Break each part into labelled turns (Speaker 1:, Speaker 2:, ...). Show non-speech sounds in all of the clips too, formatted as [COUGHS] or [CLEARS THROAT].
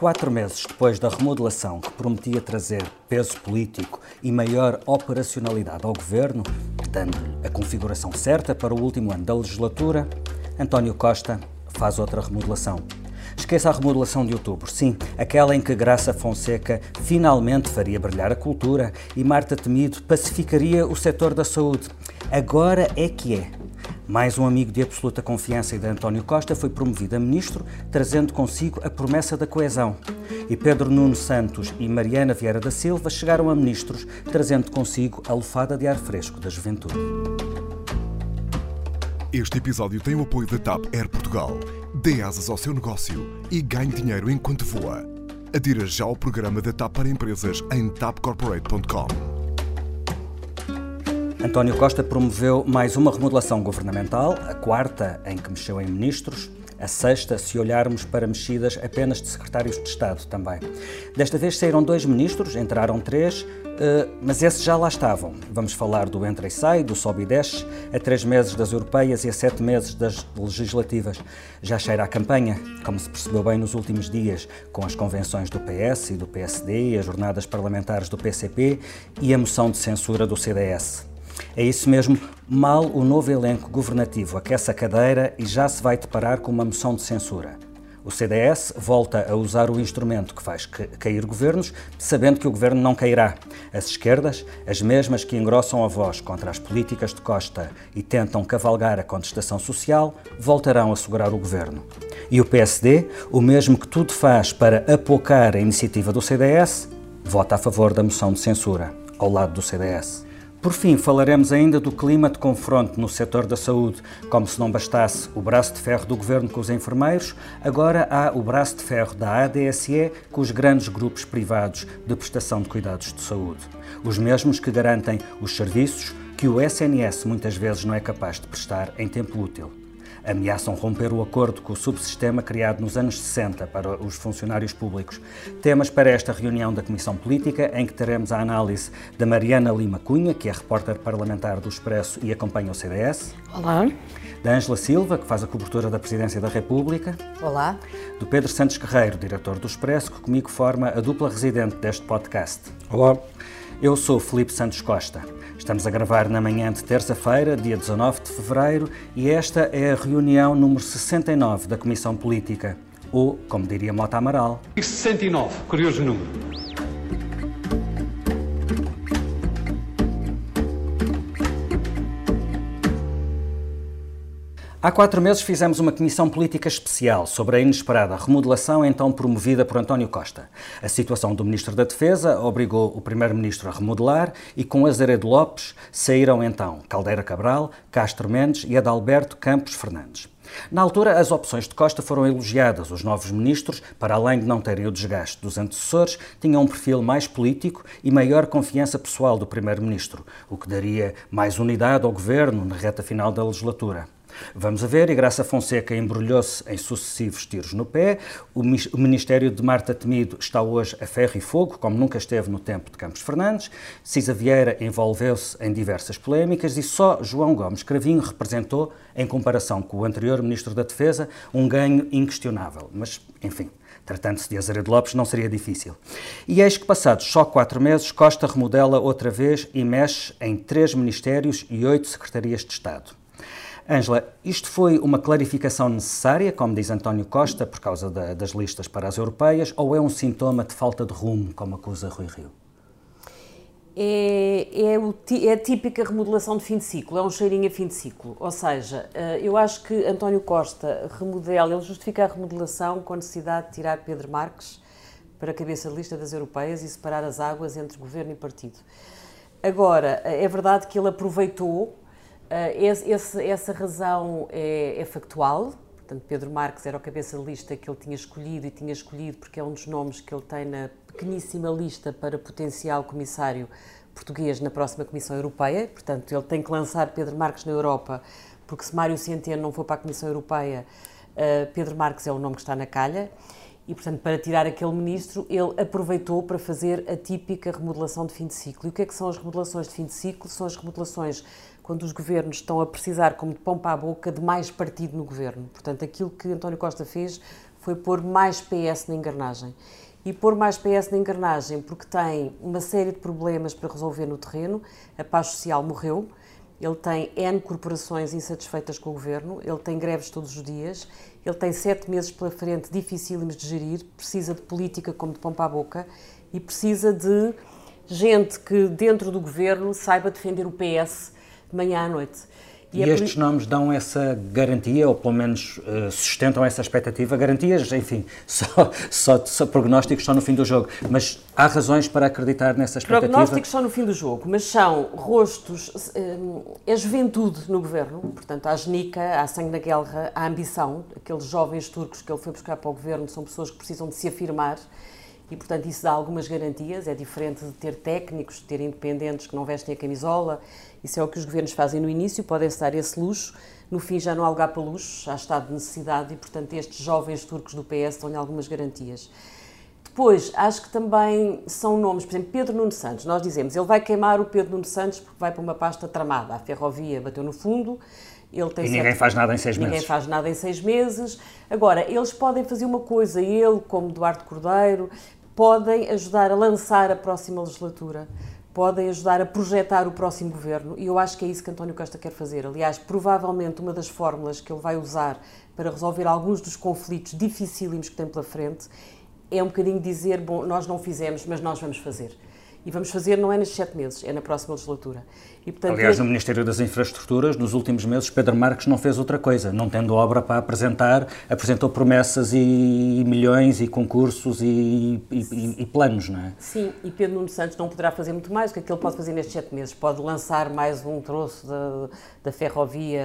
Speaker 1: Quatro meses depois da remodelação que prometia trazer peso político e maior operacionalidade ao governo, dando-lhe a configuração certa para o último ano da legislatura, António Costa faz outra remodelação. Esqueça a remodelação de outubro, sim, aquela em que Graça Fonseca finalmente faria brilhar a cultura e Marta Temido pacificaria o setor da saúde. Agora é que é. Mais um amigo de absoluta confiança e de António Costa foi promovido a ministro, trazendo consigo a promessa da coesão. E Pedro Nuno Santos e Mariana Vieira da Silva chegaram a ministros, trazendo consigo a lufada de ar fresco da juventude.
Speaker 2: Este episódio tem o apoio da TAP Air Portugal. Dê asas ao seu negócio e ganhe dinheiro enquanto voa. Adira já ao programa da TAP para empresas em tapcorporate.com.
Speaker 1: António Costa promoveu mais uma remodelação governamental, a quarta em que mexeu em ministros, a sexta, se olharmos para mexidas apenas de secretários de Estado também. Desta vez saíram dois ministros, entraram três, eh, mas esses já lá estavam. Vamos falar do entra e sai, do sobe e desce, a três meses das europeias e a sete meses das legislativas. Já cheira a campanha, como se percebeu bem nos últimos dias, com as convenções do PS e do PSD, as jornadas parlamentares do PCP e a moção de censura do CDS. É isso mesmo, mal o novo elenco governativo aquece a cadeira e já se vai deparar com uma moção de censura. O CDS volta a usar o instrumento que faz cair governos, sabendo que o governo não cairá. As esquerdas, as mesmas que engrossam a voz contra as políticas de Costa e tentam cavalgar a contestação social, voltarão a segurar o governo. E o PSD, o mesmo que tudo faz para apocar a iniciativa do CDS, vota a favor da moção de censura, ao lado do CDS. Por fim, falaremos ainda do clima de confronto no setor da saúde. Como se não bastasse o braço de ferro do governo com os enfermeiros, agora há o braço de ferro da ADSE com os grandes grupos privados de prestação de cuidados de saúde. Os mesmos que garantem os serviços que o SNS muitas vezes não é capaz de prestar em tempo útil ameaçam romper o acordo com o subsistema criado nos anos 60 para os funcionários públicos. Temas para esta reunião da Comissão Política, em que teremos a análise da Mariana Lima Cunha, que é repórter parlamentar do Expresso e acompanha o CDS.
Speaker 3: Olá.
Speaker 1: Da Ângela Silva, que faz a cobertura da Presidência da República.
Speaker 3: Olá.
Speaker 1: Do Pedro Santos Guerreiro, diretor do Expresso, que comigo forma a dupla residente deste podcast.
Speaker 4: Olá.
Speaker 1: Eu sou Felipe Santos Costa. Estamos a gravar na manhã de terça-feira, dia 19 de fevereiro, e esta é a reunião número 69 da Comissão Política, ou, como diria Mota Amaral...
Speaker 5: 69, curioso número.
Speaker 1: Há quatro meses fizemos uma comissão política especial sobre a inesperada remodelação então promovida por António Costa. A situação do Ministro da Defesa obrigou o Primeiro-Ministro a remodelar e com Azeredo Lopes saíram então Caldeira Cabral, Castro Mendes e Adalberto Campos Fernandes. Na altura, as opções de Costa foram elogiadas. Os novos ministros, para além de não terem o desgaste dos antecessores, tinham um perfil mais político e maior confiança pessoal do Primeiro-Ministro, o que daria mais unidade ao governo na reta final da legislatura. Vamos a ver, e Graça Fonseca embrulhou-se em sucessivos tiros no pé. O Ministério de Marta Temido está hoje a ferro e fogo, como nunca esteve no tempo de Campos Fernandes. Cisa Vieira envolveu-se em diversas polémicas e só João Gomes Cravinho representou, em comparação com o anterior Ministro da Defesa, um ganho inquestionável. Mas, enfim, Tratando-se de Azeredo Lopes, não seria difícil. E eis que, passados só quatro meses, Costa remodela outra vez e mexe em três ministérios e oito secretarias de Estado. Ângela, isto foi uma clarificação necessária, como diz António Costa, por causa da, das listas para as europeias, ou é um sintoma de falta de rumo, como acusa Rui Rio?
Speaker 3: É, é, o, é, a típica remodelação de fim de ciclo, é um cheirinho a fim de ciclo. Ou seja, eh, eu acho que António Costa remodela, ele justifica a remodelação com a necessidade de tirar Pedro Marques para a cabeça de lista das europeias e separar as águas entre governo e partido. Agora, é verdade que ele aproveitou esse, esse, essa razão é, é, factual. Portanto, Pedro Marques era o cabeça de lista que ele tinha escolhido e tinha escolhido porque é um dos nomes que ele tem na pequeníssima lista para potencial comissário português na próxima Comissão Europeia. Portanto, ele tem que lançar Pedro Marques na Europa, porque se Mário Centeno não for para a Comissão Europeia, uh, Pedro Marques é o nome que está na calha. E, portanto, para tirar aquele ministro, ele aproveitou para fazer a típica remodelação de fim de ciclo. E o que é que são as remodelações de fim de ciclo? São as remodelações quando os governos estão a precisar, como de pão para a boca, de mais partido no governo. Portanto, aquilo que António Costa fez foi pôr mais PS na engrenagem. E pôr mais PS na engrenagem porque tem uma série de problemas para resolver no terreno. A paz social morreu, ele tem N corporações insatisfeitas com o governo, ele tem greves todos os dias, ele tem sete meses pela frente dificílimos de gerir, precisa de política como de pompa à boca e precisa de gente que dentro do governo saiba defender o PS de manhã à noite.
Speaker 1: E, e é estes por... nomes dão essa garantia, ou pelo menos uh, sustentam essa expectativa? Garantias, enfim, [LAUGHS] só, só, só, prognósticos só no fim do jogo. Mas há razões para acreditar nessa expectativa?
Speaker 3: Prognósticos só no fim do jogo, mas são rostos, um, é juventude no governo, portanto, há genica, há sangue na guerra, há ambição. Aqueles jovens turcos que ele foi buscar para o governo são pessoas que precisam de se afirmar e, portanto, isso dá algumas garantias. É diferente de ter técnicos, de ter independentes que não vestem a camisola. Isso é o que os governos fazem no início, podem-se dar esse luxo. No fim, já não há lugar para luxo, há estado de necessidade e, portanto, estes jovens turcos do PS dão-lhe algumas garantias. Depois, acho que também são nomes, por exemplo, Pedro Nuno Santos. Nós dizemos, ele vai queimar o Pedro Nuno Santos porque vai para uma pasta tramada. A ferrovia bateu no fundo,
Speaker 1: ele tem e ninguém faz nada em seis
Speaker 3: ninguém
Speaker 1: meses.
Speaker 3: Ninguém faz nada em seis meses. Agora, eles podem fazer uma coisa, ele, como Eduardo Cordeiro, podem ajudar a lançar a próxima legislatura, podem ajudar a projetar o próximo governo e eu acho que é isso que António Costa quer fazer. Aliás, provavelmente uma das fórmulas que ele vai usar para resolver alguns dos conflitos dificílimos que tem pela frente é um bocadinho dizer: bom, nós não fizemos, mas nós vamos fazer. E vamos fazer não é nestes sete meses, é na próxima legislatura.
Speaker 1: E, portanto, Aliás, no Ministério das Infraestruturas, nos últimos meses, Pedro Marques não fez outra coisa. Não tendo obra para apresentar, apresentou promessas e milhões e concursos e, e, e planos, não é?
Speaker 3: Sim, e Pedro Nuno Santos não poderá fazer muito mais. O que é que ele pode fazer nestes sete meses? Pode lançar mais um troço da, da ferrovia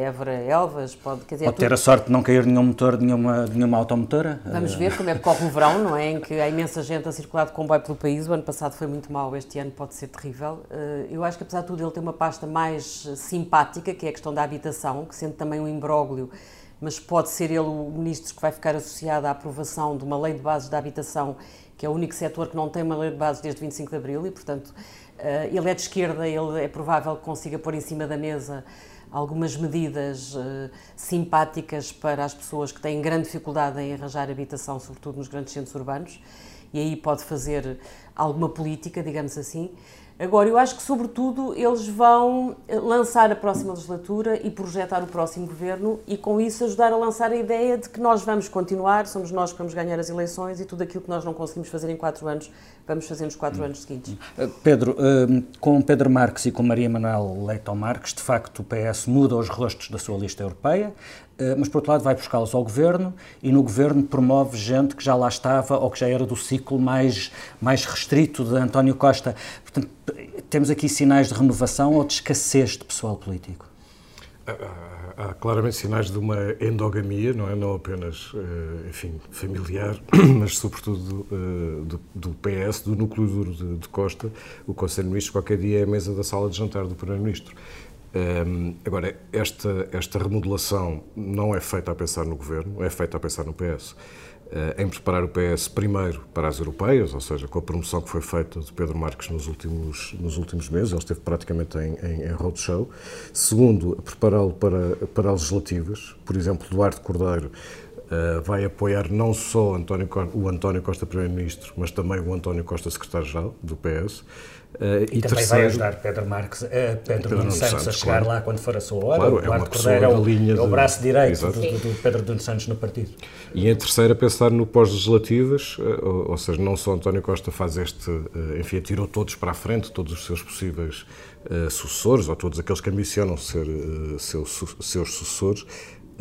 Speaker 3: Évora-Elvas? Pode,
Speaker 1: quer dizer, pode ter a sorte de não cair nenhum motor de nenhuma, de nenhuma automotora?
Speaker 3: Vamos ver como é que corre o verão, não é? Em que há imensa gente a circular de comboio pelo país. O ano passado foi muito mau, este ano pode ser terrível. Eh, eu acho que, apesar de tudo, ele tem uma pasta mais simpática, que é a questão da habitação, que sendo também um imbróglio, mas pode ser ele o ministro que vai ficar associado à aprovação de uma lei de bases da habitação, que é o único setor que não tem uma lei de bases desde 25 de Abril, e, portanto, eh, ele é de esquerda, ele é provável que consiga pôr em cima da mesa algumas medidas uh, simpáticas para as pessoas que têm grande dificuldade em arranjar habitação, sobretudo nos grandes centros urbanos, e aí pode fazer alguma política, digamos assim. Agora, eu acho que, sobretudo, eles vão eh, lançar a próxima legislatura e projetar o próximo governo e, com isso, ajudar a lançar a ideia de que nós vamos continuar, somos nós que vamos ganhar as eleições e tudo aquilo que nós não conseguimos fazer em quatro anos, vamos fazer nos quatro anos seguintes.
Speaker 1: Eh, Pedro, eh, com Pedro Marques e com Maria Manuel Leitão Marques, de facto, o PS muda os rostos da sua lista europeia. Mas por outro lado vai buscá-los ao governo e no governo promove gente que já lá estava ou que já era do ciclo mais, mais restrito de António Costa. Portanto, temos aqui sinais de renovação ou de escassez de pessoal político?
Speaker 4: Há, há claramente sinais de uma endogamia, não é? Não apenas, eh, enfim, familiar, [COUGHS] mas sobretudo eh, do, do PS, do núcleo duro de, de Costa. O Conselho de Ministros qualquer dia é a mesa da sala de jantar do Primeiro-Ministro. Um, agora, esta, esta remodelação não é feita a pensar no governo, é feita a pensar no PS. Eh, em preparar o PS primeiro para as europeias, ou seja, com a promoção que foi feita de Pedro Marques nos últimos, nos últimos meses, ele esteve praticamente em, em, em roadshow. Segundo, prepará-lo para, para as legislativas, por exemplo, Duarte Cordeiro vai apoiar não só António, o António Costa Primeiro-Ministro, mas também o António Costa Secretário-Geral do PS.
Speaker 1: Uh, e, e, também terceiro, vai ajudar Pedro Marques, uh, Pedro, Pedro Nuno Santos, Santos, a chegar claro. lá quando for a sua hora. Claro, o Eduardo é Cordeiro é o, linha é o braço direito do, do, Pedro Nuno Santos no partido.
Speaker 4: E em terceiro, pensar no pós-legislativas, uh, ou, ou, seja, não só António Costa faz este, enfim, atirou todos para a frente, todos os seus possíveis sucessores, ou todos aqueles que ambicionam ser seus, seus sucessores,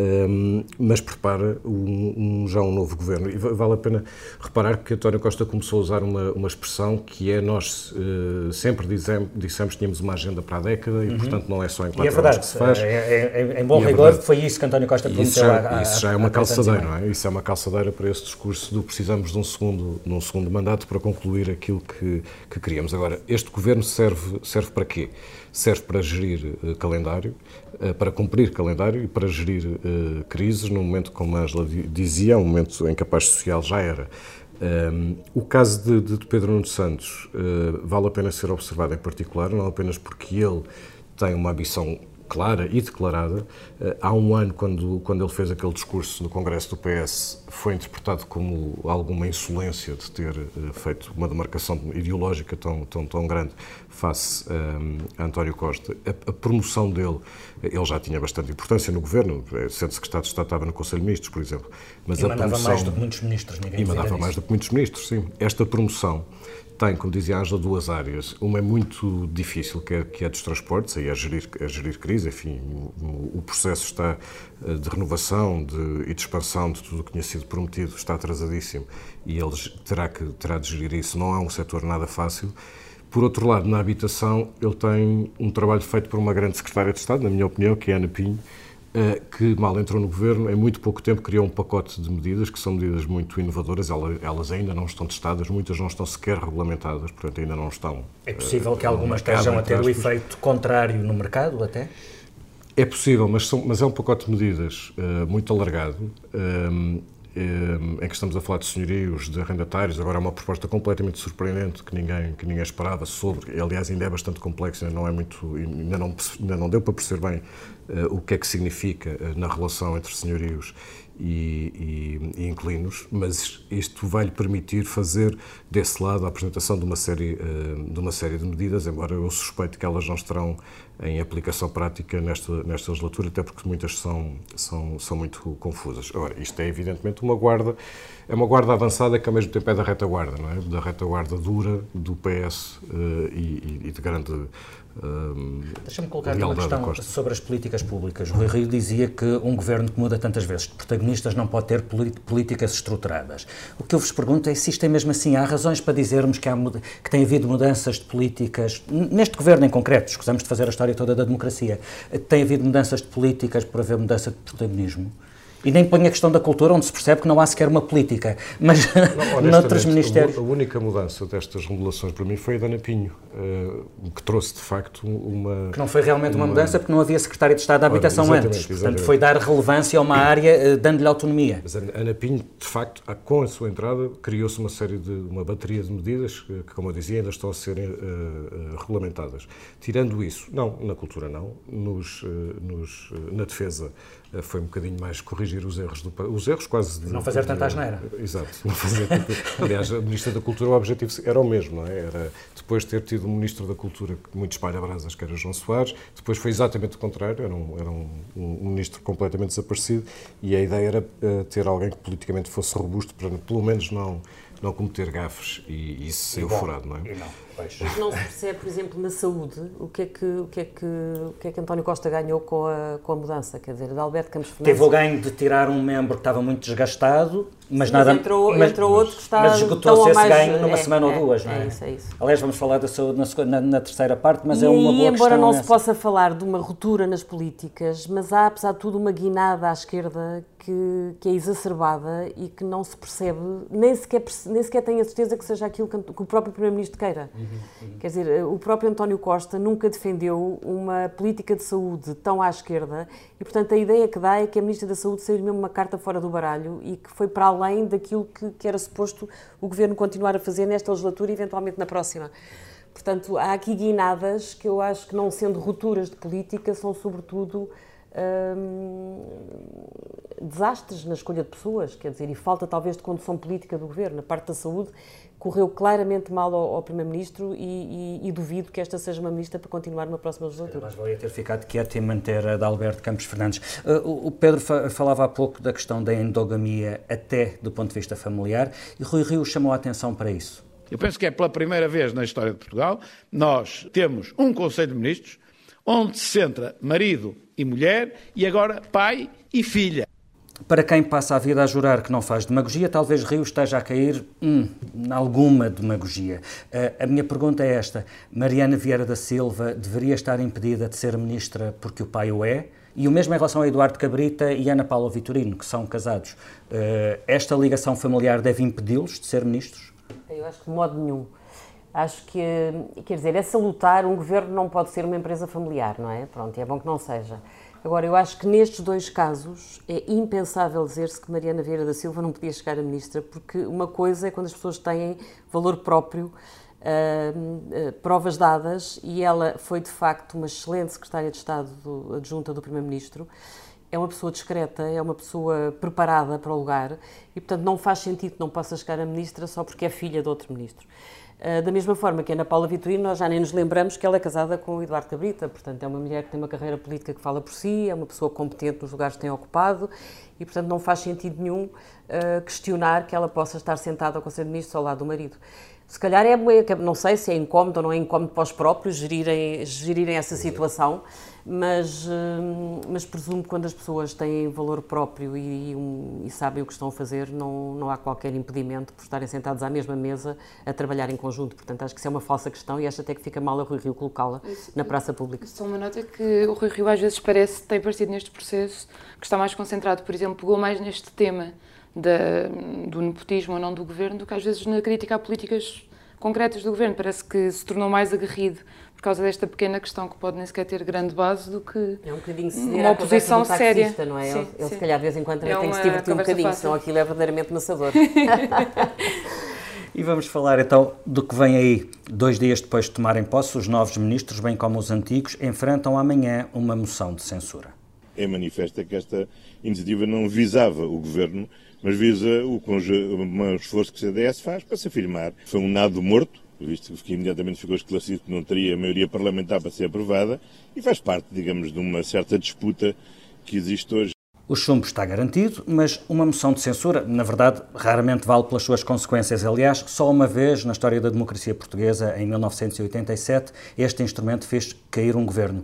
Speaker 4: um, mas prepara um, um, já um novo governo. E vale a pena reparar que António Costa começou a usar uma, uma expressão que é nós uh, sempre dizemos, dissemos que tínhamos uma agenda para a década e, uhum. portanto, não é só em quatro e é verdade, que se faz. É,
Speaker 1: é, é, em bom é rigor, foi isso que António Costa prometeu.
Speaker 4: Isso já, isso já é uma calçadeira, não é? Isso é uma calçadeira para esse discurso do precisamos de um segundo, de um segundo mandato para concluir aquilo que, que queríamos. Agora, este governo serve, serve para quê? serve para gerir uh, calendário, para cumprir calendário e para gerir uh, crises, num momento, como a Angela dizia, um momento em que a paz social já era. Um, ehm, o caso de, de, Pedro Nuno Santos vale a pena ser observado em particular, não apenas porque ele tem uma ambição clara e declarada. Eh, há um ano, quando, quando ele fez aquele discurso no Congresso do PS, foi interpretado como alguma insolência de ter eh, feito uma demarcação ideológica tão, tão, tão grande face um, a António Costa. A, a, promoção dele, ele já tinha bastante importância no governo, sendo secretário de Estado estava no Conselho de Ministros, por exemplo.
Speaker 1: Mas e a mandava promoção, mais do que muitos ministros, ninguém
Speaker 4: E mandava mais do que muitos ministros, sim. Esta promoção tem, como dizia Ângela, duas áreas. Uma é muito difícil, que é, que é dos transportes, aí é gerir, é gerir crise, enfim, o, o processo está eh, de renovação de, e de expansão de tudo o que tinha sido prometido está atrasadíssimo e eles terá, que, terá de gerir isso. Não é um setor nada fácil. Por outro lado, na habitação, ele tem um trabalho feito por uma grande secretária de Estado, na minha opinião, que é Ana Pinho, que mal entrou no governo, em muito pouco tempo criou um pacote de medidas que são medidas muito inovadoras, elas ainda não estão testadas, muitas não estão sequer regulamentadas, portanto ainda não estão.
Speaker 1: É possível que algumas estejam a ter o efeito contrário no mercado até?
Speaker 4: É possível, mas, são, mas é um pacote de medidas uh, muito alargado. Um, em que estamos a falar de senhorios, de arrendatários, agora é uma proposta completamente surpreendente que ninguém, que ninguém esperava sobre, aliás ainda é bastante complexa, ainda não é muito, ainda não, ainda não deu para perceber bem uh, o que é que significa uh, na relação entre senhorios e, e, e inquilinos, mas isto vai lhe permitir fazer desse lado a apresentação de uma série uh, de uma série de medidas, embora eu suspeite que elas não estarão em aplicação prática nesta, nesta legislatura, até porque muitas são, são, são muito confusas. Agora, isto é evidentemente uma guarda, é uma guarda avançada que ao mesmo tempo é da retaguarda, não é? Da retaguarda dura do PS eh, e, e, de grande
Speaker 1: Deixa-me colocar uma questão sobre as políticas públicas. Rui Rio dizia que um governo que muda tantas vezes de protagonistas não pode ter políticas estruturadas. O que eu vos pergunto é se isto é mesmo assim. Há razões para dizermos que, há, que tem havido mudanças de políticas, neste governo em concreto, escusamos de fazer a história toda da democracia, tem havido mudanças de políticas por haver mudança de protagonismo? E nem põe a questão da cultura, onde se percebe que não há sequer uma política. Mas não, [LAUGHS] noutros ministérios.
Speaker 4: A única mudança destas remodelações para mim foi a Dana Pinho, uh, que trouxe de facto uma.
Speaker 1: Que não foi realmente uma, uma mudança, porque não havia secretário de Estado da Habitação Ora, antes. Portanto, exatamente. foi dar relevância a uma área, uh, dando-lhe autonomia.
Speaker 4: Mas a Ana Pinho, de facto, com a sua entrada, criou-se uma série de. uma bateria de medidas que, como eu dizia, ainda estão a ser uh, regulamentadas. Tirando isso, não, na cultura não, nos, nos na defesa foi um bocadinho mais corrigir os erros, do, os erros quase...
Speaker 1: De, não fazer tanta asneira.
Speaker 4: Exato. Não fazer [LAUGHS] aliás, a Ministra da Cultura, o objetivo era o mesmo, não é? Era, depois de ter tido um Ministro da Cultura muito espalha-brasas, que era João Soares, depois foi exatamente o contrário, era um, era um, um Ministro completamente desaparecido e a ideia era uh, ter alguém que politicamente fosse robusto para, pelo menos, não não cometer gafes e isso ser furado, não é?
Speaker 3: não. Não se percebe, por exemplo, na saúde, o que é que, o que, é que, o que, é que António Costa ganhou com a, com a mudança? Quer dizer, de Alberto Campos Fernandes...
Speaker 1: Teve o ganho de tirar um membro que estava muito desgastado, mas
Speaker 3: Sim,
Speaker 1: nada...
Speaker 3: Mas entrou, mas, entrou outro que está...
Speaker 1: Mas esgotou-se esse ganho numa é, semana
Speaker 3: é,
Speaker 1: ou duas, não é?
Speaker 3: É isso, é isso.
Speaker 1: Aliás, vamos falar da saúde na, na, na terceira parte, mas
Speaker 3: e,
Speaker 1: é uma boa
Speaker 3: embora não
Speaker 1: essa.
Speaker 3: se possa falar de uma ruptura nas políticas, mas há, apesar de tudo, uma guinada à esquerda que, que, é exacerbada e que não se percebe, nem sequer, nem sequer tem a certeza que seja aquilo que, que o próprio Primeiro-Ministro queira. Uhum, Quer dizer, o próprio António Costa nunca defendeu uma política de saúde tão à esquerda e, portanto, a ideia que dá é que a Ministra da Saúde saiu mesmo uma carta fora do baralho e que foi para além daquilo que, que era suposto o Governo continuar a fazer nesta legislatura e, eventualmente, na próxima. Portanto, há aqui guinadas que eu acho que, não sendo rupturas de política, são, sobretudo, hum, desastres na escolha de pessoas, quer dizer, e falta talvez de condução política do governo. Na parte da saúde correu claramente mal ao, ao Primeiro-Ministro e, e, e, duvido que esta seja uma ministra para continuar numa próxima legislatura.
Speaker 1: Mas valia ter ficado quieto e manter a de Alberto Campos Fernandes. Uh, o, o Pedro fa falava há pouco da questão da endogamia até do ponto de vista familiar e Rui Rio chamou a atenção para isso.
Speaker 6: Eu penso que é pela primeira vez na história de Portugal nós temos um Conselho de Ministros onde se centra marido e mulher e agora pai e filha.
Speaker 1: Para quem passa a vida a jurar que não faz demagogia, talvez Rio esteja a cair hum, alguma demagogia. Uh, a minha pergunta é esta: Mariana Vieira da Silva deveria estar impedida de ser ministra porque o pai o é? E o mesmo em relação a Eduardo Cabrita e Ana Paula Vitorino, que são casados. Uh, esta ligação familiar deve impedi-los de ser ministros?
Speaker 3: Eu acho que de modo nenhum. Acho que, quer dizer, é salutar, um governo não pode ser uma empresa familiar, não é? Pronto, é bom que não seja. Agora, eu acho que nestes dois casos é impensável dizer-se que Mariana Vieira da Silva não podia chegar a ministra, porque uma coisa é quando as pessoas têm valor próprio uh, provas dadas e ela foi de facto uma excelente secretária de Estado do, adjunta do Primeiro-Ministro. É uma pessoa discreta, é uma pessoa preparada para o lugar e, portanto, não faz sentido que não possa chegar a ministra só porque é filha de outro ministro. Uh, da mesma forma que Ana Paula Vitorino, nós já nem nos lembramos que ela é casada com o Eduardo Cabrita, portanto, é uma mulher que tem uma carreira política que fala por si, é uma pessoa competente nos lugares que tem ocupado e, portanto, não faz sentido nenhum uh, questionar que ela possa estar sentada ao Conselho de Ministros ao lado do marido. Se calhar é, não sei se é incómodo ou não é incómodo para os próprios gerirem, gerirem essa situação, mas, hum, mas presumo que quando as pessoas têm valor próprio e, e, e, sabem o que estão a fazer, não, não há qualquer impedimento por estarem sentados à mesma mesa a trabalhar em conjunto. Portanto, acho que isso é uma falsa questão e acho até que fica mal a Rui Rio colocá-la na praça pública.
Speaker 7: Só uma nota que o Rui Rio às vezes parece, tem parecido neste processo, que está mais concentrado, por exemplo, pegou mais neste tema da, do nepotismo ou não do governo do que às vezes na crítica a políticas concretas do governo. Parece que se tornou mais aguerrido por causa desta pequena questão que pode nem sequer ter grande base do que
Speaker 3: é um bocadinho uma oposição séria. Não é? Sim, ele, ele se calhar de vez em quando é tem que se divertir um bocadinho, fácil. senão aquilo é verdadeiramente maçador. [LAUGHS]
Speaker 1: E vamos falar então do que vem aí. Dois dias depois de tomarem posse, os novos ministros, bem como os antigos, enfrentam amanhã uma moção de censura.
Speaker 8: É manifesta que esta iniciativa não visava o governo, mas visa o, esforço que o CDS faz para se afirmar. Foi um nado morto, visto que imediatamente ficou esclarecido que não teria maioria parlamentar para ser aprovada, e faz parte, digamos, de uma certa disputa que existe hoje.
Speaker 1: O chumbo está garantido, mas uma moção de censura, na verdade, raramente vale pelas suas consequências. Aliás, só uma vez na história da democracia portuguesa, em 1987, este instrumento fez cair um governo.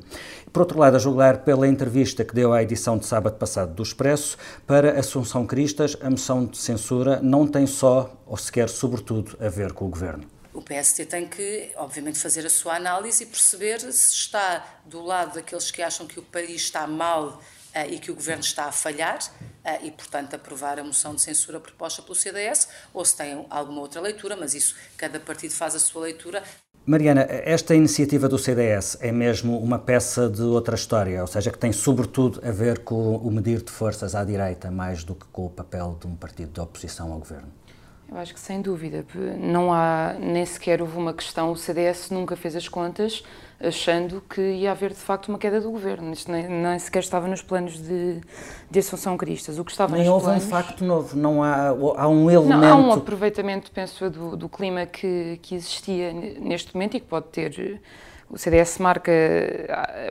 Speaker 1: Por outro lado, a julgar pela entrevista que deu à edição de sábado passado do Expresso, para Assunção Cristas, a moção de censura não tem só, ou sequer sobretudo, a ver com o governo.
Speaker 9: O PST tem que, obviamente, fazer a sua análise e perceber se está do lado daqueles que acham que o país está mal e que o governo está a falhar uh, e, portanto, aprovar a moção de censura proposta pelo CDS, ou se tem alguma outra leitura, mas isso cada partido faz a sua leitura.
Speaker 1: Mariana, esta iniciativa do CDS é mesmo uma peça de outra história, ou seja, que tem sobretudo a ver com o medir de forças à direita, mais do que com o papel de um partido de oposição ao governo?
Speaker 7: Eu acho que sem dúvida. Não há, nem sequer houve uma questão, o CDS nunca fez as contas achando que ia haver de facto uma queda do governo. Isto nem, nem sequer estava nos planos de, de Assunção Cristas. O que estava
Speaker 1: nem houve
Speaker 7: planos...
Speaker 1: um facto novo, não há, há um elemento.
Speaker 7: Não, há um aproveitamento, penso eu, do, do clima que, que existia neste momento e que pode ter. O CDS marca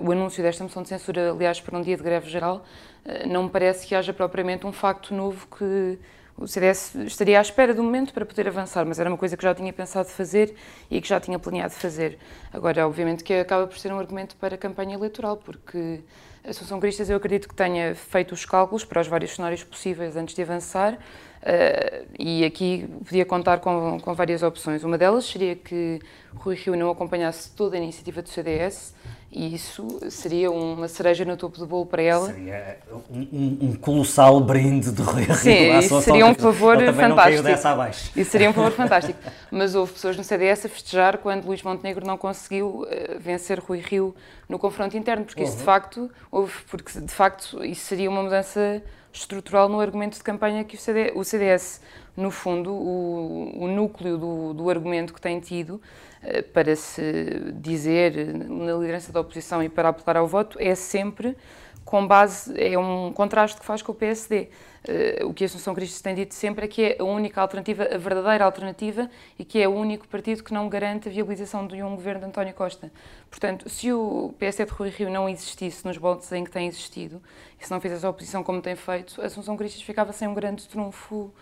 Speaker 7: o anúncio desta moção de censura, aliás, para um dia de greve geral. Eh, não me parece que haja propriamente um facto novo que o CDS estaria à espera do momento para poder avançar, mas era uma coisa que já tinha pensado fazer e que já tinha planeado fazer. Agora, obviamente que acaba por ser um argumento para a campanha eleitoral, porque a Associação Cristas eu acredito que tenha feito os cálculos para os vários cenários possíveis antes de avançar uh, e aqui podia contar com, com várias opções. Uma delas seria que Rui Rio não acompanhasse toda a iniciativa do CDS, e isso seria uma cereja no topo do bolo para ela.
Speaker 1: Seria um, um colossal brinde do Rui
Speaker 7: Sim, isso seria um favor fantástico. Isso seria um favor fantástico. Mas houve pessoas no CDS a festejar quando Luís Montenegro não conseguiu uh, vencer Rui Rio no confronto interno, porque uhum. isso de facto houve, porque de facto isso seria uma mudança estrutural no argumento de campanha que o, CD, o CDS, no fundo, o, o núcleo do, do argumento que tem tido eh, para se dizer na liderança da oposição e para apelar ao voto é sempre com base, é um contraste que faz com o PSD. Eh, o que a Assunção Cristas tem dito sempre é que é a única alternativa, a verdadeira alternativa, e que é o único partido que não garante a viabilização de um governo de António Costa. Portanto, se o PSD de Rui Rio não existisse nos moldes em que tem existido, e se não fizesse a oposição como tem feito, a Assunção Cristas ficava sem um grande trunfo uh,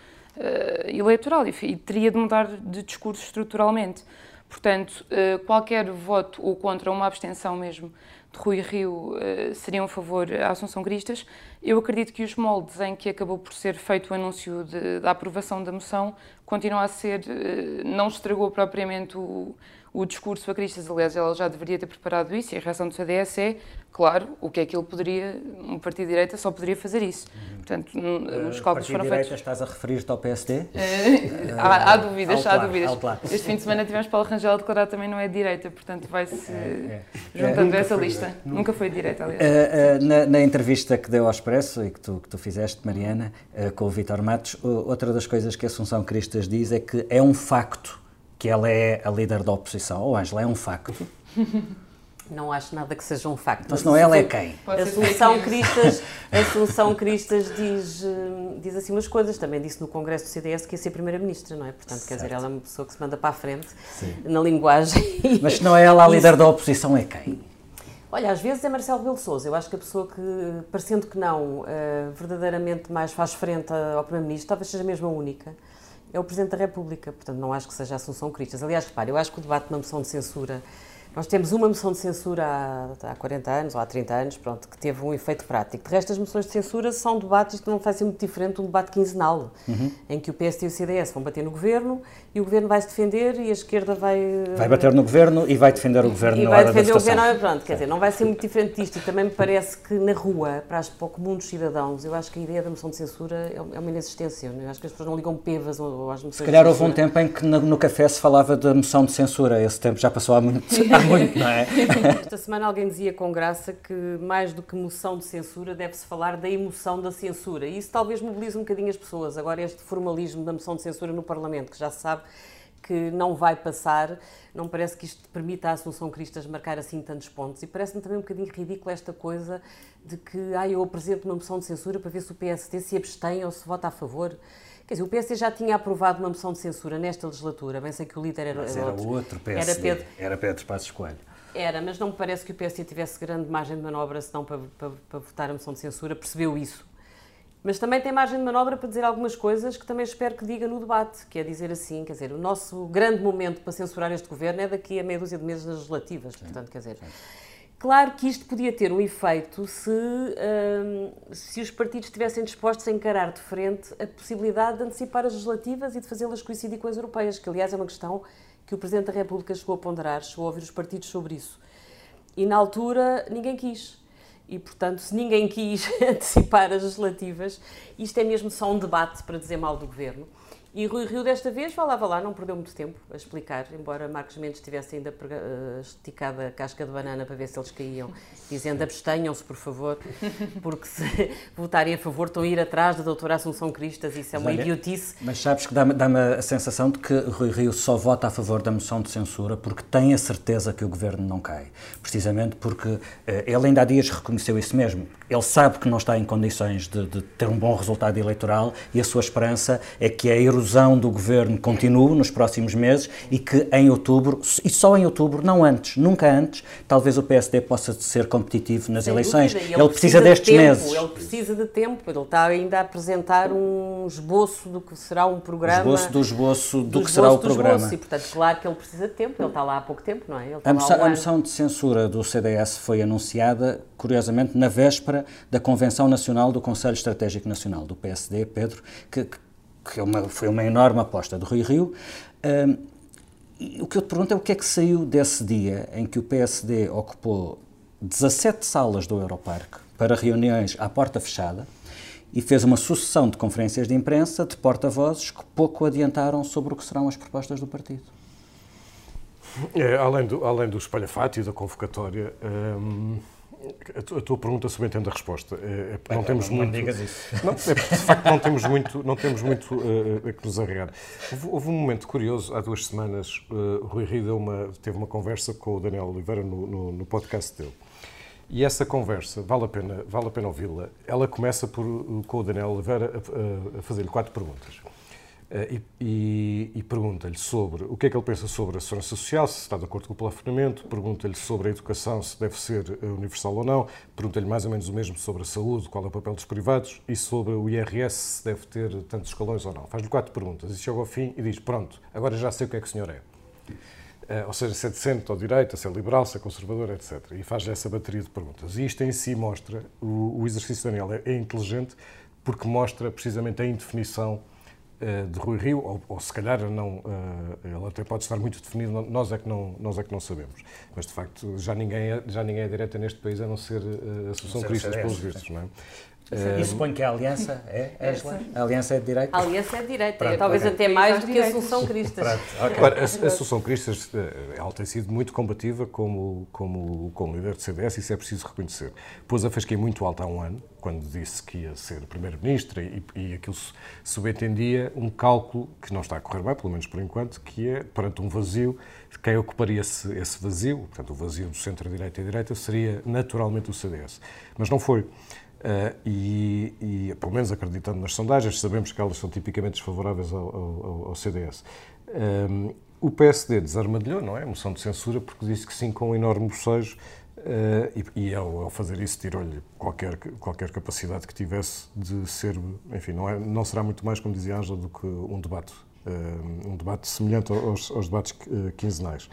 Speaker 7: eleitoral e, e teria de mudar de discurso estruturalmente. Portanto, eh, qualquer voto ou contra uma abstenção mesmo de Rui Rio eh, seria um favor à Assunção Cristas. Eu acredito que os moldes em que acabou por ser feito o anúncio de, da aprovação da moção continua a ser, eh, não estragou propriamente o, o discurso a Cristas, aliás, ela já deveria ter preparado isso, e a reação do CDS é, claro, o que é que ele poderia, um partido de direita só poderia fazer isso. Portanto, uh, os cálculos foram
Speaker 1: direita,
Speaker 7: feitos.
Speaker 1: estás a referir-te ao PSD? Uh,
Speaker 7: há, há, dúvidas, há dúvidas. Este fim de semana tivemos Paulo Rangel a declarar também não é de direita, portanto vai-se é, é. juntando é, essa lista. Nunca, nunca foi de direita, aliás.
Speaker 1: Uh, na, na, entrevista que deu ao Expresso e que tu, que tu fizeste, Mariana, com o Vitor Matos, outra das coisas que a Assunção Cristas diz é que é um facto que ela é a líder da oposição. Ou, oh, Ângela, é um facto? [LAUGHS]
Speaker 3: Não acho nada que seja um facto.
Speaker 1: Mas não ela é quem?
Speaker 3: A Assunção Cristas, a [LAUGHS] Assunção Cristas diz, eh, diz assim umas coisas. Também disse no Congresso do CDS que ia ser Primeira-Ministra, não é? Portanto, certo. quer dizer, ela é uma pessoa que se manda para a frente Sim. na linguagem.
Speaker 1: Mas se não é ela a [LAUGHS] líder da oposição, é quem?
Speaker 3: Olha, às vezes é Marcelo Rebelo Sousa. Eu acho que a pessoa que, parecendo que não, uh, verdadeiramente mais faz frente ao Primeiro-Ministro, talvez seja mesmo a única, é o Presidente da República. Portanto, não acho que seja a Assunção Cristas. Aliás, repare, eu acho que o debate de uma moção de censura nós temos uma moção de censura há, há 40 anos ou há 30 anos, pronto, que teve um efeito prático. De resto, as moções de censura são debates que não faz ser muito diferente de um debate quinzenal, uhum. em que o PSD e o CDS vão bater no governo e o governo vai se defender e a esquerda vai.
Speaker 1: Vai bater no governo e vai defender o governo e na vai defender o governo,
Speaker 3: pronto, quer dizer, não vai ser muito diferente disto. E também me parece que na rua, para, as, para o comum dos cidadãos, eu acho que a ideia da moção de censura é, é uma inexistência. Eu acho que as pessoas não ligam pevas ou, às moções
Speaker 1: Se calhar houve um tempo em que no, no café se falava da moção de censura. Esse tempo já passou há muito, [LAUGHS] [LAUGHS] muito não é? [LAUGHS]
Speaker 3: Esta semana alguém dizia com graça que mais do que moção de censura deve-se falar da emoção da censura. E isso talvez mobilize um bocadinho as pessoas. Agora, este formalismo da moção de censura no Parlamento, que já se sabe que não vai passar, não parece que isto permita à Assunção Cristas marcar assim tantos pontos. E parece-me também um bocadinho ridículo esta coisa de que ah, eu apresento uma moção de censura para ver se o PSD se abstém ou se vota a favor. Quer dizer, o PSD já tinha aprovado uma moção de censura nesta legislatura, bem sei que o líder era,
Speaker 1: Mas era outro, outro PSD, era Pedro, era Pedro Passos Coelho.
Speaker 3: Era, mas não me parece que o PSD tivesse grande margem de manobra, senão para, para, para votar a moção de censura, percebeu isso. Mas também tem margem de manobra para dizer algumas coisas que também espero que diga no debate, que é dizer assim, quer dizer, o nosso grande momento para censurar este governo é daqui a meia dúzia de meses nas legislativas, sim, portanto, quer dizer... Sim. Claro que isto podia ter um efeito se, hum, se os partidos estivessem dispostos a encarar de frente a possibilidade de antecipar as legislativas e de fazê-las coincidir com as europeias, que aliás é uma questão que o Presidente da República chegou a ponderar, chegou a ouvir os partidos sobre isso. E na altura ninguém quis. E, portanto, se ninguém quis [LAUGHS] antecipar as legislativas, isto é mesmo só um debate para dizer mal do governo. E Rui Rio, desta vez, falava lá, não perdeu muito tempo a explicar, embora Marcos Mendes tivesse ainda uh, esticado a casca de banana para ver se eles caíam, dizendo abstenham-se, por favor, porque se [LAUGHS] votarem a favor estão a ir atrás da doutora Assunção Cristas, isso é uma Olha, idiotice.
Speaker 1: Mas sabes que dá-me dá a sensação de que Rui Rio só vota a favor da moção de censura porque tem a certeza que o governo não cai. Precisamente porque uh, ele ainda há dias reconheceu isso mesmo. Ele sabe que não está em condições de, de ter um bom resultado eleitoral e a sua esperança é que a erosão do governo continue nos próximos meses e que em outubro, e só em outubro, não antes, nunca antes, talvez o PSD possa ser competitivo nas Sem eleições. Ele, ele, precisa, destes
Speaker 3: de
Speaker 1: meses.
Speaker 3: Ele precisa de tempo, ele está ainda a apresentar um esboço do que será um programa.
Speaker 1: Esboço do esboço do, do que será o programa. Esboço,
Speaker 3: e, portanto, claro que ele precisa de tempo, ele está lá há pouco tempo, não é?
Speaker 1: a, moção, a moção de censura do CDS foi anunciada, curiosamente, na véspera da Convenção Nacional do Conselho Estratégico Nacional, do PSD, Pedro, que, que que é uma, foi uma enorme aposta do Rui Rio. Um, o que eu te pergunto é o que é que saiu desse dia em que o PSD ocupou 17 salas do Europarque para reuniões à porta fechada e fez uma sucessão de conferências de imprensa de porta-vozes que pouco adiantaram sobre o que serão as propostas do partido.
Speaker 4: É, além, do, além do espalhafato e da convocatória, hum, a tua pergunta subentende a resposta. É, é, não temos
Speaker 1: não,
Speaker 4: muito.
Speaker 1: Não digas isso.
Speaker 4: Não, é, de facto, não temos muito, não temos muito uh, a que nos arrear. Houve, houve, um momento curioso, há duas semanas, uh, Rui Rio uma, teve uma conversa com o Daniel Oliveira no, no, no podcast dele. E essa conversa, vale a pena, vale a pena ouvi-la. Ela começa por, com o Daniel Oliveira a, a, a fazer-lhe quatro perguntas. Eh, e, e, e pergunta-lhe sobre o que é que ele pensa sobre a segurança social, se está de acordo com o plafonamento, pergunta-lhe sobre a educação, se deve ser eh, universal ou não, pergunta-lhe mais ou menos o mesmo sobre a saúde, qual é o papel dos privados, e sobre o IRS, se deve ter tantos escalões ou não. Faz-lhe quatro perguntas e chega ao fim e diz: Pronto, agora já sei o que é que o senhor é. Uh, ou seja, se é de centro ou direita, se é liberal, se é conservador, etc. E faz essa bateria de perguntas. E isto em si mostra, o, o exercício Daniel é, é inteligente porque mostra precisamente a indefinição de Rui Rio, ou, ou, se calhar não, eh, ele até pode estar muito definido, nós é que não, nós é que não sabemos. Mas de facto já ninguém é, já ninguém é direita neste país a não ser eh, a Associação Cristas, pelos vistos, não é?
Speaker 1: Uh, e supõe que a aliança é, Angela? A aliança é de direita?
Speaker 3: A aliança é de direita, Pronto, talvez okay. até mais do que a Solução Cristas.
Speaker 4: okay. Agora, a, a Solução Cristas, ela tem sido muito combativa como, como, como líder do CDS, isso é preciso reconhecer. Pôs a fasquia muito alta há um ano, quando disse que ia ser Primeiro-Ministro e, e aquilo subentendia um cálculo que não está a correr bem, pelo menos por enquanto, que é, perante um vazio, quem ocuparia esse, esse vazio, portanto o vazio do centro-direita e direita, seria naturalmente o CDS. Mas não foi. Uh, e, e, pelo menos acreditando nas sondagens, sabemos que elas são tipicamente desfavoráveis ao, ao, ao CDS. Um, eh, o PSD desarmadilhou, não é? Moção de censura, porque disse que sim com um enorme bocejo uh, e, e ao, ao, fazer isso tirou-lhe qualquer, qualquer capacidade que tivesse de ser, enfim, não, é, não será muito mais, como dizia Ângela, do que um debate, um debate semelhante aos, aos debates quinzenais.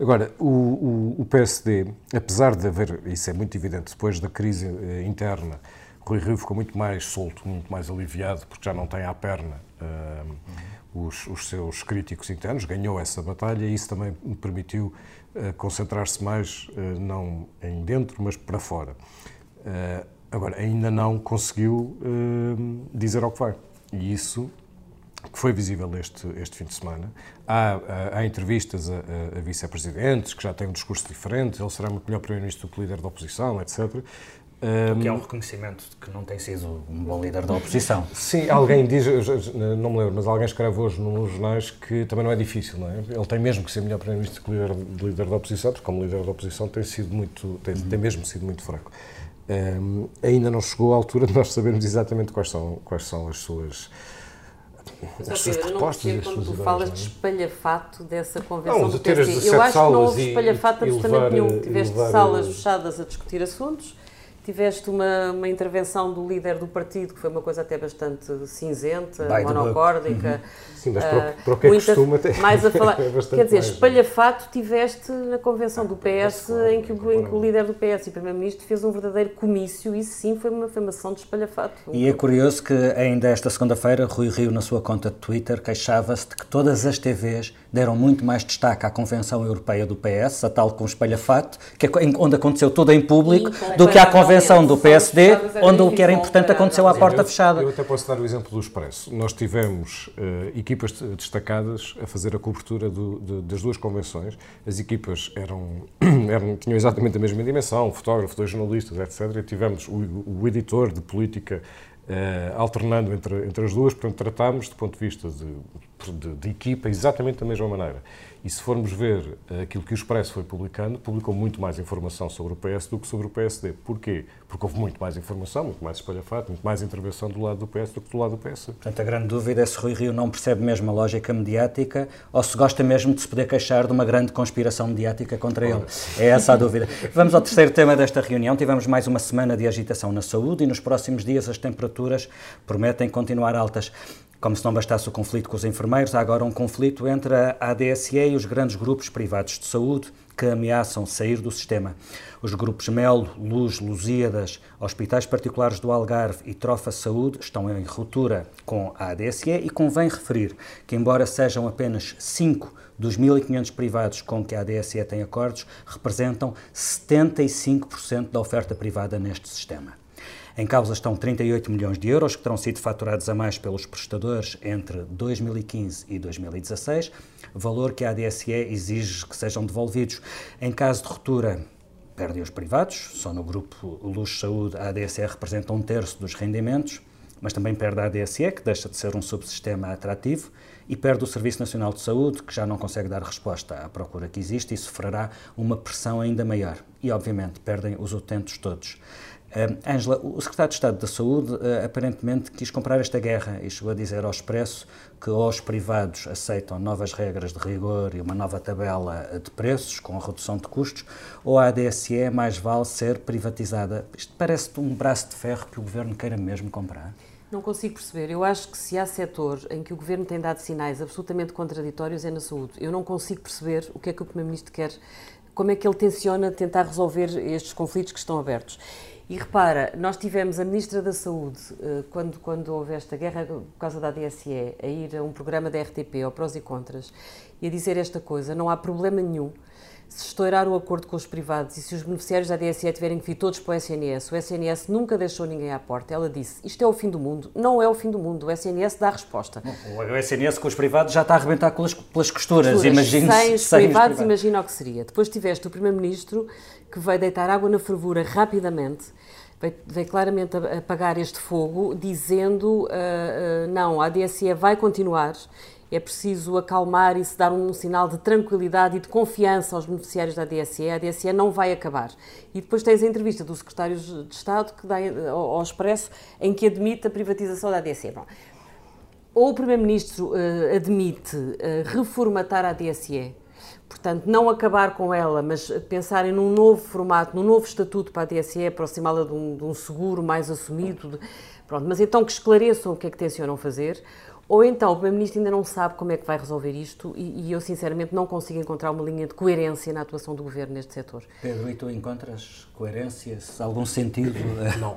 Speaker 4: Agora, o, o, o, PSD, apesar de haver, isso é muito evidente, depois da crise eh, interna, Rui Rio ficou muito mais solto, muito mais aliviado, porque já não tem à perna uh, os, os, seus críticos internos, ganhou essa batalha e isso também permitiu uh, concentrar-se mais, uh, não em dentro, mas para fora. agora, ainda não conseguiu dizer ao que vai. E isso que foi visível este, este fim de semana. Há, há, há entrevistas a, a, a vice-presidentes que já têm um discurso diferente, ele será muito melhor primeiro-ministro do que líder da oposição, etc.
Speaker 1: Um, que é um reconhecimento de que não tem sido um bom líder da oposição.
Speaker 4: Sim, alguém diz, não me lembro, mas alguém escreve hoje nos jornais que também não é difícil, não é? Ele tem mesmo que ser melhor primeiro-ministro que líder, líder da oposição, porque como líder da oposição tem sido muito, tem, uhum. tem mesmo sido muito fraco. Um, ainda não chegou à altura de nós sabermos exatamente quais são, quais são as suas
Speaker 3: mas, as suas propostas não quando tu falas de espalhafato dessa convenção não, do PSD. Eu acho que não houve espalhafato absolutamente nenhum. Tiveste salas fechadas a discutir assuntos, tiveste uma, uma intervenção do líder do partido, que foi uma coisa até bastante cinzenta, By monocórdica. Uhum.
Speaker 4: Sim, mas para, para o que é costuma ter.
Speaker 3: Mais a falar. [LAUGHS] é quer dizer, espalhafato tiveste na convenção do PS, em que, o, em que o líder do PS e o Primeiro-Ministro fez um verdadeiro comício, isso sim foi uma afirmação de espalhafato.
Speaker 1: E é curioso que ainda esta segunda-feira, Rui Rio, na sua conta de Twitter, queixava-se de que todas as TVs deram muito mais destaque à Convenção Europeia do PS, a tal com espalhafato, que é onde aconteceu tudo em público, do que à Convenção do PSD, onde o que era importante aconteceu à porta fechada.
Speaker 4: Eu até posso dar o exemplo do Expresso. Nós tivemos uh, equipas destacadas a fazer a cobertura do, de, das duas convenções. As equipas eram, [CLEARS THROAT] eram, tinham exatamente a mesma dimensão, um fotógrafo, dois jornalistas, etc. E tivemos o, o editor de política alternando entre, entre as duas, portanto, tratámos, do ponto de vista de, de, de, equipa, exatamente da mesma maneira. E se formos ver uh, aquilo que o Expresso foi publicando, publicou muito mais informação sobre o PS do que sobre o PSD. Porquê? Porque houve muito mais informação, muito mais espalhafato, muito mais intervenção do lado do PS do que do lado do PS.
Speaker 1: Portanto, a grande dúvida é se Rui Rio não percebe mesmo a lógica mediática ou se gosta mesmo de se poder queixar de uma grande conspiração mediática contra ele. É essa a dúvida. Vamos ao terceiro tema desta reunião. Tivemos mais uma semana de agitação na saúde e nos próximos dias as temperaturas prometem continuar altas. Como se não bastasse o conflito com os enfermeiros, há agora um conflito entre a ADSE e os grandes grupos privados de saúde que ameaçam sair do sistema. Os grupos Melo, Luz, Lusíadas, Hospitais Particulares do Algarve e Trofa Saúde estão em ruptura com a ADSE e convém referir que, embora sejam apenas cinco dos 1.500 privados com que a ADSE tem acordos, representam 75% da oferta privada neste sistema. Em causa estão 38 milhões de euros que terão sido faturados a mais pelos prestadores entre 2015 e 2016, valor que a ADSE exige que sejam devolvidos. Em caso de ruptura, perdem os privados, só no grupo Luz Saúde a ADSE representa um terço dos rendimentos, mas também perde a ADSE, que deixa de ser um subsistema atrativo, e perde o Serviço Nacional de Saúde, que já não consegue dar resposta à procura que existe e sofrerá uma pressão ainda maior. E, obviamente, perdem os utentes todos. Ângela, o secretário de Estado da Saúde uh, aparentemente quis comprar esta guerra e chegou a dizer ao Expresso que os privados aceitam novas regras de rigor e uma nova tabela de preços com a redução de custos, ou a ADSE mais vale ser privatizada. Isto parece um braço de ferro que o Governo queira mesmo comprar.
Speaker 3: Não consigo perceber. Eu acho que se há setor em que o Governo tem dado sinais absolutamente contraditórios é na saúde. Eu não consigo perceber o que é que o Primeiro-Ministro quer, como é que ele tenciona tentar resolver estes conflitos que estão abertos. E repara, nós tivemos a Ministra da Saúde, eh, quando, quando houve esta guerra por causa da DSE, a ir a um programa da RTP, ao prós e contras, e a dizer esta coisa: não há problema nenhum se estourar o acordo com os privados e se os beneficiários da DSE tiverem que vir todos para o SNS, o SNS nunca deixou ninguém à porta. Ela disse: Isto é o fim do mundo. Não é o fim do mundo. O SNS dá a resposta.
Speaker 1: O SNS com os privados já está a arrebentar pelas, pelas costuras.
Speaker 3: Imagine sem os sem privados, privados, imagina o que seria. Depois tiveste o Primeiro-Ministro que veio deitar água na fervura rapidamente veio claramente apagar este fogo, dizendo uh, uh, não, a DSE vai continuar é preciso acalmar e se dar um sinal de tranquilidade e de confiança aos beneficiários da DSE. A DSE não vai acabar. E depois tens a entrevista do secretário de Estado que dá ao Expresso em que admite a privatização da DSE. Bom, ou o Primeiro-Ministro uh, admite uh, reformatar a DSE, portanto, não acabar com ela, mas pensarem num novo formato, num novo estatuto para a DSE, aproximá-la de, um, de um, seguro mais assumido. De, pronto, mas então que esclareçam o que é que tencionam fazer ou então o Primeiro-Ministro ainda não sabe como é que vai resolver isto e, e, eu, sinceramente, não consigo encontrar uma linha de coerência na atuação do Governo neste setor.
Speaker 1: Pedro, e tu encontras coerência, algum sentido? [LAUGHS]
Speaker 4: Não.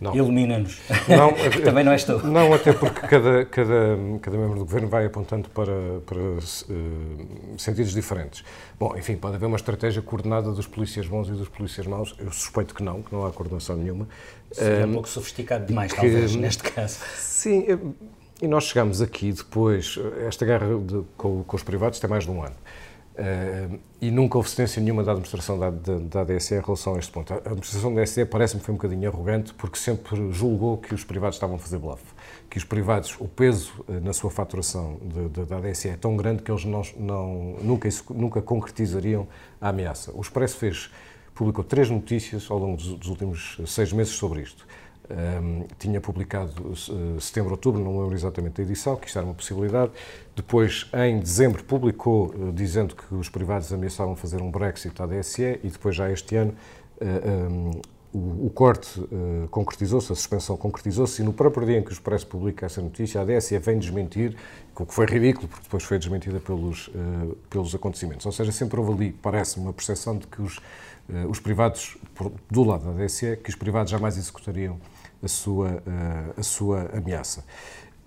Speaker 4: Não.
Speaker 1: Ilumina-nos. Não, [LAUGHS] Também não és tu.
Speaker 4: Não, até porque cada, cada, cada membro do governo vai apontando para, para uh, sentidos diferentes. Bom, enfim, pode haver uma estratégia coordenada dos polícias bons e dos polícias maus. Eu suspeito que não, que não há coordenação nenhuma.
Speaker 1: Seria um, um pouco sofisticado demais, que, talvez, neste caso.
Speaker 4: Sim, e nós chegamos aqui depois, esta guerra de, com, com, os privados tem mais de um ano. Uh, e nunca houve cedência nenhuma da administração da, da, da ADSE em relação a este ponto. A administração da ADSE parece-me foi um bocadinho arrogante porque sempre julgou que os privados estavam a fazer bluff. Que os privados, o peso uh, na sua faturação de, de, da ADSE é tão grande que eles não, não, nunca, nunca concretizariam a ameaça. O Expresso fez, publicou três notícias ao longo dos, dos últimos seis meses sobre isto. Um, tinha publicado uh, setembro, outubro, não lembro exatamente a edição, que isto era uma possibilidade. Depois, em dezembro, publicou uh, dizendo que os privados ameaçavam fazer um Brexit à DSE e depois, já este ano, uh, um, o, corte concretizou-se, a suspensão concretizou-se e no próprio dia em que o Expresso publica essa notícia, a DSE vem desmentir, o que foi ridículo, porque depois foi desmentida pelos, pelos acontecimentos. Ou seja, sempre houve ali, parece-me, uma percepção de que os, os privados, do lado da DSE, que os privados jamais executariam a sua, eh, a sua ameaça.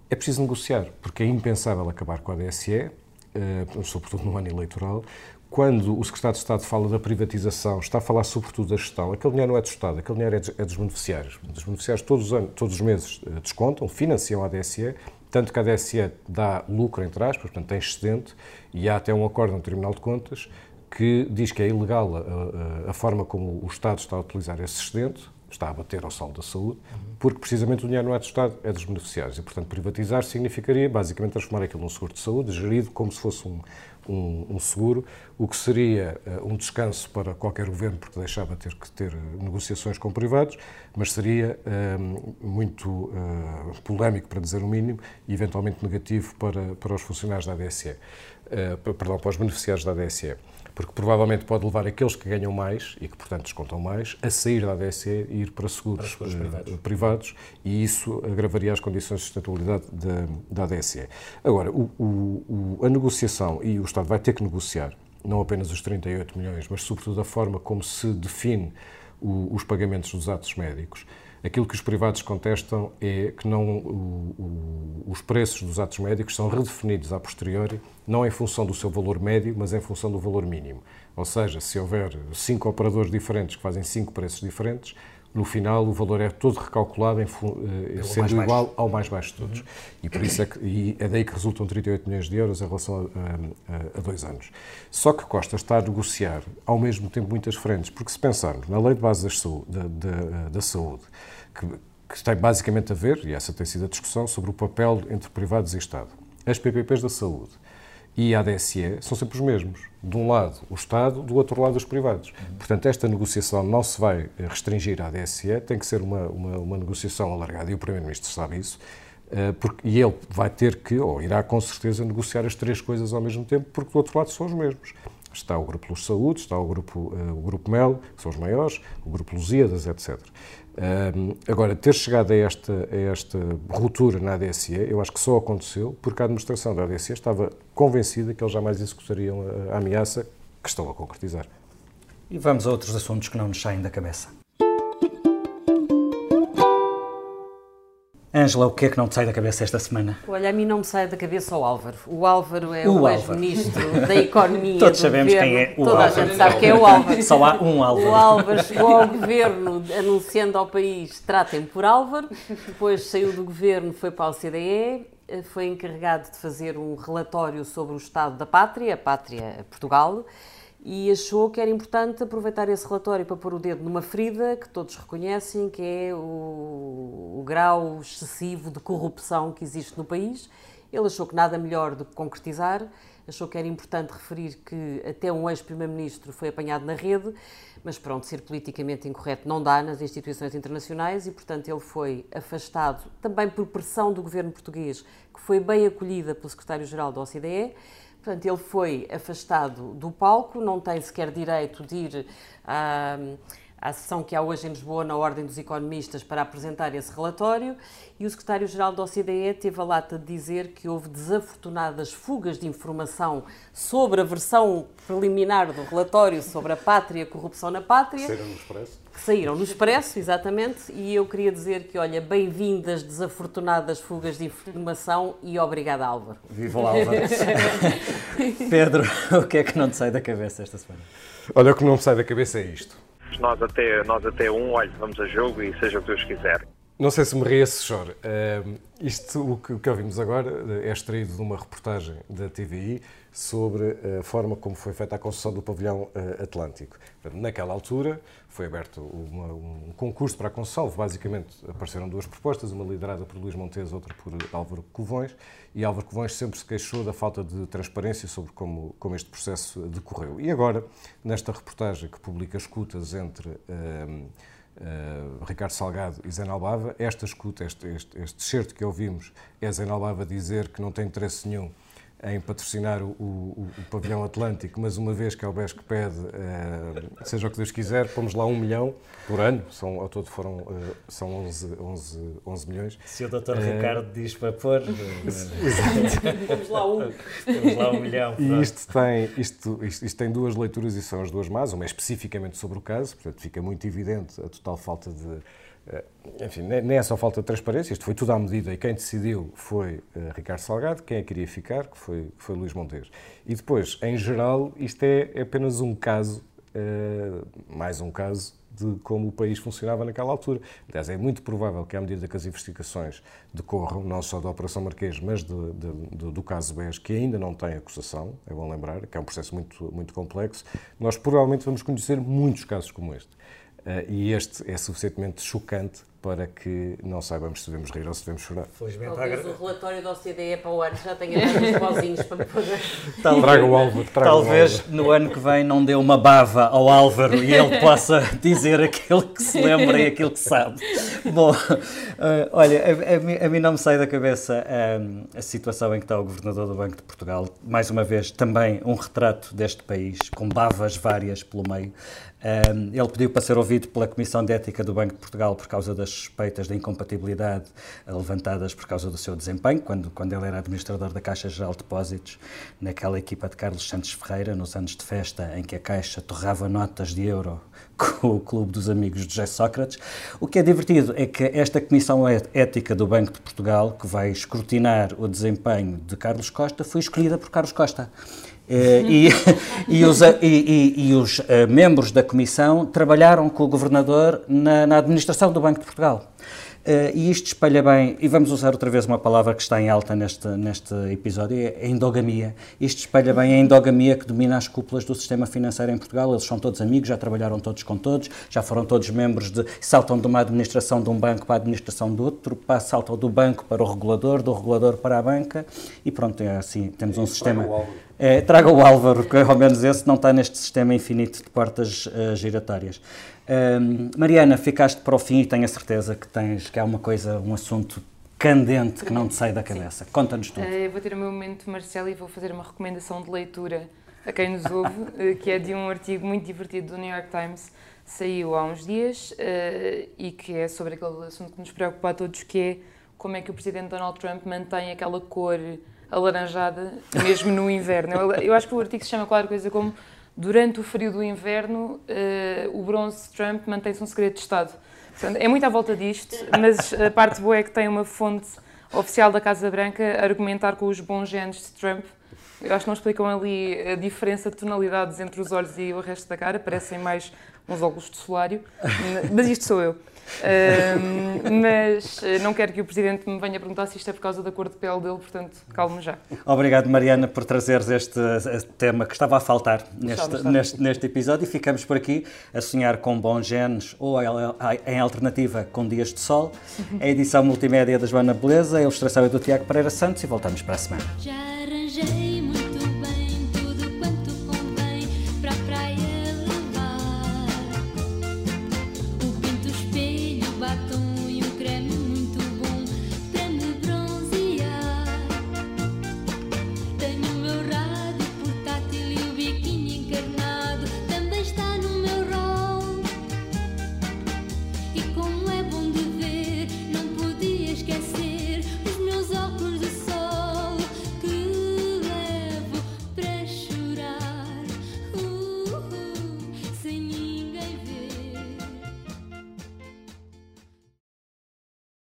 Speaker 4: É preciso negociar, porque é impensável acabar com a DSE, eh, sobretudo no ano eleitoral, quando o Secretário de Estado fala da privatização, está a falar sobretudo da gestão, aquele dinheiro não é do Estado, aquele dinheiro é, é dos beneficiários. Os beneficiários todos os, anos, todos os meses eh, descontam, financiam a DSE, tanto que a DSE dá lucro, entre aspas, portanto tem excedente, e há até um acordo no Tribunal de Contas que diz que é ilegal a, a, a forma como o Estado está a utilizar esse excedente, está a bater ao saldo da saúde, porque precisamente o dinheiro não é do Estado, é dos beneficiários. E, portanto, privatizar significaria basicamente transformar aquilo num seguro de saúde, gerido como se fosse um, um, um seguro, o que seria uh, um descanso para qualquer governo, porque deixava ter que ter negociações com privados, mas seria uh, muito uh, polémico, para dizer o mínimo, e eventualmente negativo para, para os funcionários da ADSE, perdão, para os beneficiários da ADSE porque provavelmente pode levar aqueles que ganham mais e que, portanto, descontam mais a sair da ADSE e ir para seguros, para seguros privados. privados. e isso agravaria as condições de sustentabilidade da, da ADSE. Agora, o, o, a negociação, e o Estado vai ter que negociar, não apenas os 38 milhões, mas sobretudo a forma como se define o, os pagamentos dos atos médicos, Aquilo que os privados contestam é que não, o, o, os preços dos atos médicos são redefinidos a posteriori, não em função do seu valor médio, mas em função do valor mínimo. Ou seja, se houver cinco operadores diferentes que fazem cinco preços diferentes, no final o valor é todo recalculado em, eh, sendo igual baixo. ao mais baixo de todos. Uhum. E por isso é, que, e é daí que resultam 38 milhões de euros em relação a, a, a, dois anos. Só que Costa está a negociar ao mesmo tempo muitas frentes, porque se pensarmos na Lei de Base da, da, da, da Saúde, que, que tem basicamente a ver, e essa tem sido a discussão, sobre o papel entre privados e Estado. As PPPs da saúde e a ADSE são sempre os mesmos. De um lado o Estado, do outro lado os privados. Portanto, esta negociação não se vai restringir à ADSE, tem que ser uma, uma, uma negociação alargada, e o Primeiro-Ministro sabe isso, eh, porque, e ele vai ter que, ou irá com certeza, negociar as três coisas ao mesmo tempo, porque do outro lado são os mesmos. Está o Grupo Luz Saúde, está o Grupo, uh, o grupo MEL, que são os maiores, o Grupo Lusíadas, etc. Agora, ter chegado a esta, a esta ruptura na ADSE, eu acho que só aconteceu porque a administração da ADSE estava convencida que eles jamais executariam a ameaça que estão a concretizar.
Speaker 1: E vamos a outros assuntos que não nos saem da cabeça. Ângela, o que é que não te sai da cabeça esta semana?
Speaker 3: Olha, a mim não me sai da cabeça o Álvaro. O Álvaro é o, o ex-ministro da Economia.
Speaker 1: Todos sabemos
Speaker 3: governo.
Speaker 1: quem é o
Speaker 3: Toda
Speaker 1: Álvaro.
Speaker 3: a gente sabe quem é o Álvaro.
Speaker 1: Só há um Álvaro.
Speaker 3: O Álvaro chegou ao governo anunciando ao país tratem por Álvaro, depois saiu do governo, foi para a OCDE, foi encarregado de fazer um relatório sobre o estado da pátria, a pátria Portugal, e achou que era importante aproveitar esse relatório para pôr o dedo numa ferida que todos reconhecem, que é o, o grau excessivo de corrupção que existe no país. Ele achou que nada melhor do que concretizar, achou que era importante referir que até um ex-primeiro-ministro foi apanhado na rede, mas pronto, ser politicamente incorreto não dá nas instituições internacionais e, portanto, ele foi afastado também por pressão do governo português, que foi bem acolhida pelo secretário-geral da OCDE. Portanto, ele foi afastado do palco, não tem sequer direito de ir à, à sessão que há hoje em Lisboa na Ordem dos Economistas para apresentar esse relatório e o secretário-geral da OCDE teve a lata de dizer que houve desafortunadas fugas de informação sobre a versão preliminar do relatório sobre a pátria, a corrupção na pátria.
Speaker 4: Saíram no Expresso?
Speaker 3: Que saíram no Expresso, exatamente, e eu queria dizer que, olha, bem-vindas desafortunadas fugas de informação e obrigada, Álvaro.
Speaker 1: Viva o Álvaro. [LAUGHS] Pedro, o que é que não te sai da cabeça esta semana?
Speaker 4: Olha, o que não me sai da cabeça é isto.
Speaker 10: Nós até, nós até um, olha, vamos a jogo e seja o que Deus quiser.
Speaker 4: Não sei se me ri se choro. Uh, isto, o que, o que, ouvimos agora, é extraído de uma reportagem da TVI sobre a forma como foi feita a construção do pavilhão uh, Atlântico. Naquela altura, foi aberto uma, um concurso para a construção. Basicamente, apareceram duas propostas, uma liderada por Luís Montes, outra por Álvaro Covões. E Álvaro Covões sempre se queixou da falta de transparência sobre como, como este processo decorreu. E agora, nesta reportagem que publica escutas entre... Uh, Uh, Ricardo Salgado e Zé Albava, esta escuta, este, este, este certo que ouvimos, é Zé Albava dizer que não tem interesse nenhum em patrocinar o, o, o, pavilhão Atlântico, mas uma vez que é o BES que pede, uh, seja o que Deus quiser, pomos lá um milhão por ano, são, ao todo foram uh, são 11, 11, 11 milhões.
Speaker 1: Se o doutor uh, Ricardo diz para pôr, [LAUGHS]
Speaker 3: pomos lá um.
Speaker 1: Pomos lá um milhão.
Speaker 4: E isto tem, isto, isto, isto, tem duas leituras e são as duas más, uma é especificamente sobre o caso, portanto fica muito evidente a total falta de eh, enfim, nem é só falta de transparência, isto foi tudo à medida e quem decidiu foi uh, Ricardo Salgado, quem é queria ficar, que foi, que foi Luís Montes. E depois, em geral, isto é, é apenas um caso, uh, mais um caso, de como o país funcionava naquela altura. Aliás, é muito provável que, à medida que as investigações decorram, não só da Operação Marquês, mas de, de, de, do caso BES, que ainda não tem acusação, é bom lembrar, que é um processo muito, muito complexo, nós provavelmente vamos conhecer muitos casos como este. Uh, e este é suficientemente chocante para que não saibamos se devemos rir ou se devemos chorar.
Speaker 3: Felizmente, Talvez o relatório da OCDE para o ano já tenha dado os pozinhos para poder...
Speaker 4: Tal, traga o Álvaro. Traga
Speaker 1: talvez
Speaker 4: o Álvaro.
Speaker 1: no ano que vem não dê uma bava ao Álvaro e ele possa [LAUGHS] dizer aquilo que se lembra e aquilo que sabe. Bom, uh, olha, a, a, mim, a, mim, não me sai da cabeça um, a situação em que está o Governador do Banco de Portugal. Mais uma vez, também um retrato deste país, com bavas várias pelo meio. Um, ele pediu para ser ouvido pela Comissão de Ética do Banco de Portugal por causa das suspeitas de incompatibilidade levantadas por causa do seu desempenho, quando, quando ele era administrador da Caixa Geral de Depósitos, naquela equipa de Carlos Santos Ferreira, nos anos de festa em que a Caixa torrava notas de euro [LAUGHS] com o Clube dos Amigos de José Sócrates. O que é divertido é que esta Comissão Ética do Banco de Portugal, que vai escrutinar o desempenho de Carlos Costa, foi escolhida por Carlos Costa. [LAUGHS] Uh, e, e, os, e, e os uh, membros da Comissão trabalharam com o Governador na, na administração do Banco de Portugal. Uh, e isto espelha bem, e vamos usar outra vez uma palavra que está em alta neste, neste episódio, é a endogamia. Isto espelha bem a endogamia que domina as cúpulas do sistema financeiro em Portugal. Eles são todos amigos, já trabalharam todos com todos, já foram todos membros de. saltam de uma administração de um banco para a administração do outro, saltam do banco para o regulador, do regulador para a banca, e pronto, é assim, temos um sistema. É, traga o Álvaro, que ao menos esse não está neste sistema infinito de portas uh, giratórias. Uh, Mariana, ficaste para o fim e tenho a certeza que tens que há uma coisa, um assunto candente que não te sai da cabeça. Conta-nos tudo. Uh,
Speaker 7: vou ter o meu momento, Marcelo, e vou fazer uma recomendação de leitura a quem nos ouve, [LAUGHS] eh, que é de um artigo muito divertido do New York Times, saiu há uns dias, e que é sobre aquele assunto que nos preocupa a todos, que é como é que o presidente Donald Trump mantém aquela cor alaranjada, mesmo no inverno. Eu, acho que o artigo se chama qualquer coisa como Durante o frio do inverno, uh, o bronze Trump mantém-se um segredo de Estado. É muito à volta disto, mas a parte boa é que tem uma fonte oficial da Casa Branca a argumentar com os bons genes de Trump. Eu acho que não explicam ali a diferença de tonalidades entre os olhos e o resto da cara, parecem mais uns óculos de solário, mas isto sou eu. Uh, mas eh, não quero que o Presidente me venha perguntar se isto é por causa da cor de pele dele, portanto, calme já.
Speaker 1: Obrigado, Mariana, por trazeres este tema que estava a faltar neste, neste, neste, episódio e ficamos por aqui a sonhar com bons genes ou em alternativa com dias de sol. A edição multimédia da Joana Beleza, a ilustração é do Tiago Pereira Santos e voltamos para a semana.